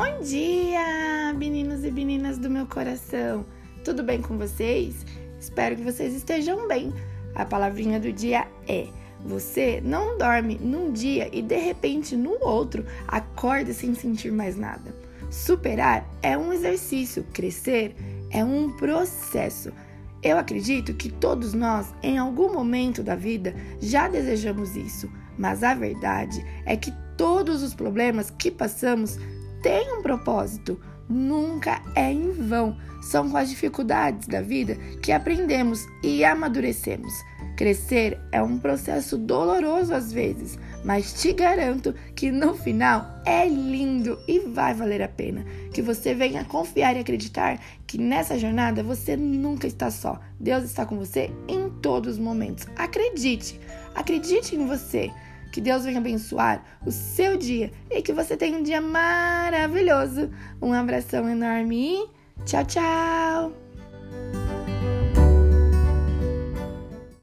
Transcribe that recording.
Bom dia, meninos e meninas do meu coração. Tudo bem com vocês? Espero que vocês estejam bem. A palavrinha do dia é: você não dorme num dia e de repente no outro acorda sem sentir mais nada. Superar é um exercício, crescer é um processo. Eu acredito que todos nós, em algum momento da vida, já desejamos isso, mas a verdade é que todos os problemas que passamos têm um propósito, nunca é em vão. São com as dificuldades da vida que aprendemos e amadurecemos. Crescer é um processo doloroso às vezes, mas te garanto que no final é lindo e vai valer a pena. Que você venha confiar e acreditar que nessa jornada você nunca está só. Deus está com você em todos os momentos. Acredite, acredite em você. Que Deus venha abençoar o seu dia e que você tenha um dia maravilhoso. Um abração enorme tchau, tchau!